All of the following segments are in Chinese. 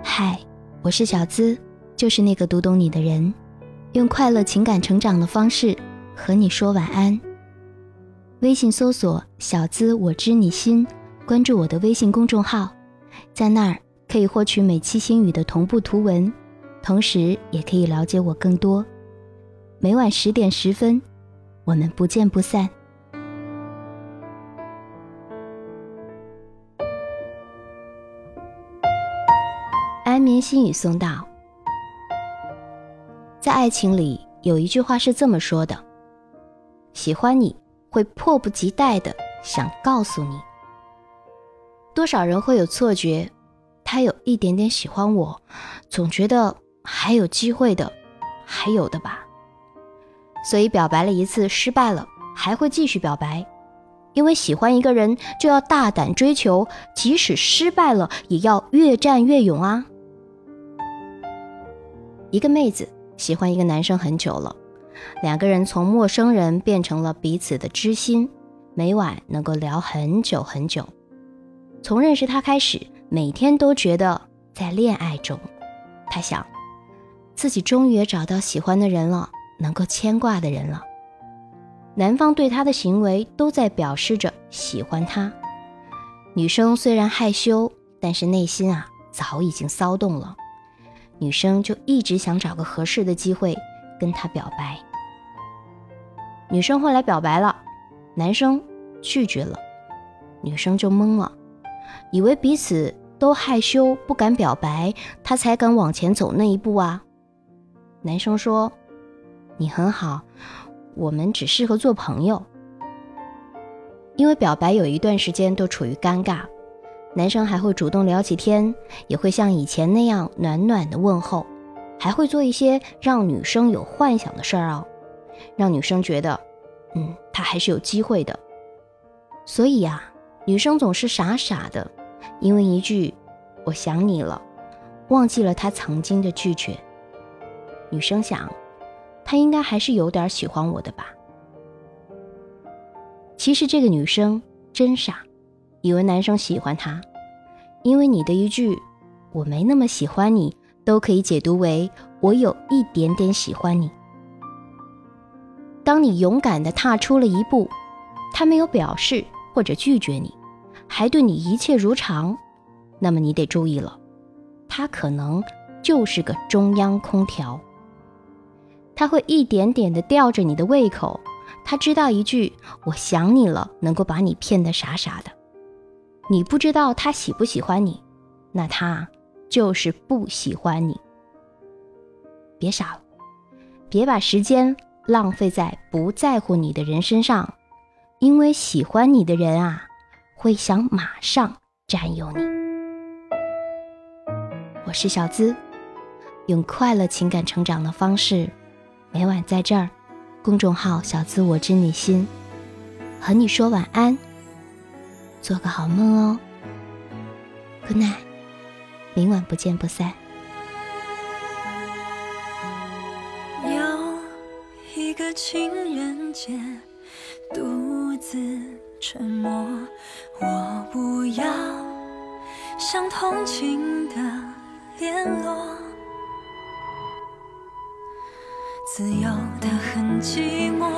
嗨，我是小资，就是那个读懂你的人，用快乐情感成长的方式和你说晚安。微信搜索“小资我知你心”，关注我的微信公众号，在那儿可以获取每期心语的同步图文，同时也可以了解我更多。每晚十点十分，我们不见不散。安眠心语送到。在爱情里，有一句话是这么说的：“喜欢你会迫不及待的想告诉你。”多少人会有错觉，他有一点点喜欢我，总觉得还有机会的，还有的吧。所以表白了一次失败了，还会继续表白，因为喜欢一个人就要大胆追求，即使失败了也要越战越勇啊。一个妹子喜欢一个男生很久了，两个人从陌生人变成了彼此的知心，每晚能够聊很久很久。从认识他开始，每天都觉得在恋爱中。他想，自己终于也找到喜欢的人了，能够牵挂的人了。男方对他的行为都在表示着喜欢他。女生虽然害羞，但是内心啊早已经骚动了。女生就一直想找个合适的机会跟他表白。女生后来表白了，男生拒绝了，女生就懵了，以为彼此都害羞不敢表白，他才敢往前走那一步啊。男生说：“你很好，我们只适合做朋友。”因为表白有一段时间都处于尴尬。男生还会主动聊起天，也会像以前那样暖暖的问候，还会做一些让女生有幻想的事儿哦，让女生觉得，嗯，他还是有机会的。所以呀，女生总是傻傻的，因为一句“我想你了”，忘记了他曾经的拒绝。女生想，他应该还是有点喜欢我的吧。其实这个女生真傻。以为男生喜欢她，因为你的一句“我没那么喜欢你”，都可以解读为我有一点点喜欢你。当你勇敢地踏出了一步，他没有表示或者拒绝你，还对你一切如常，那么你得注意了，他可能就是个中央空调。他会一点点地吊着你的胃口，他知道一句“我想你了”能够把你骗得傻傻的。你不知道他喜不喜欢你，那他就是不喜欢你。别傻了，别把时间浪费在不在乎你的人身上，因为喜欢你的人啊，会想马上占有你。我是小资，用快乐情感成长的方式，每晚在这儿，公众号“小资我知你心”，和你说晚安。做个好梦哦，Good night，明晚不见不散。有一个情人节，独自沉默，我不要像同情的联络，自由的很寂寞，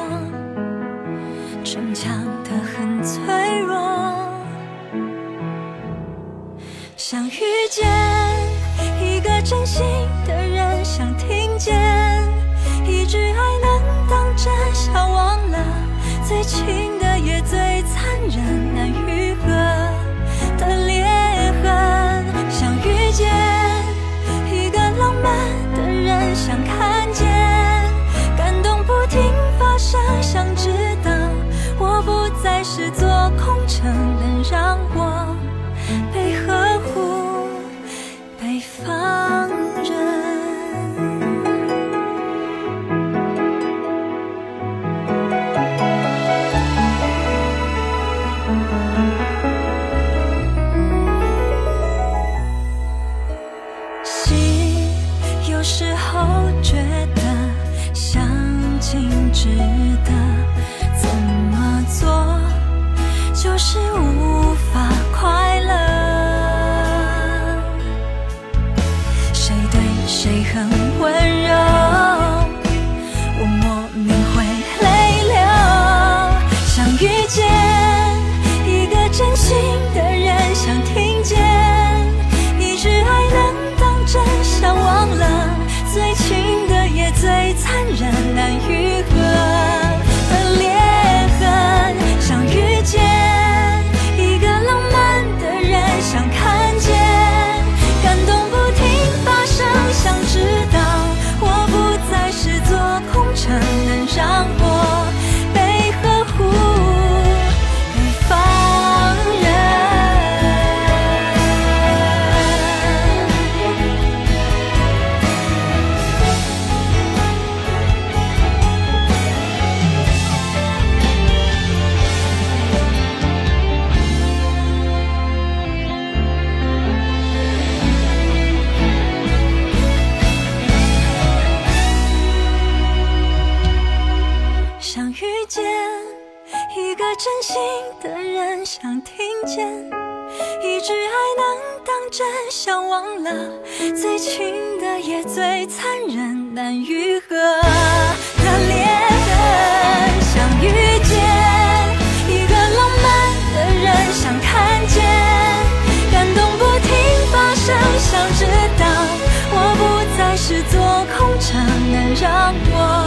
逞强的很脆弱。想遇见一个真心的人，想听见。一句爱能当真，想忘了最亲值得怎么做，就是无真心的人想听见，一句爱能当真，想忘了最亲的也最残忍，难愈合。的裂痕，想遇见一个浪漫的人，想看见感动不停发生，想知道我不再是做空城，能让我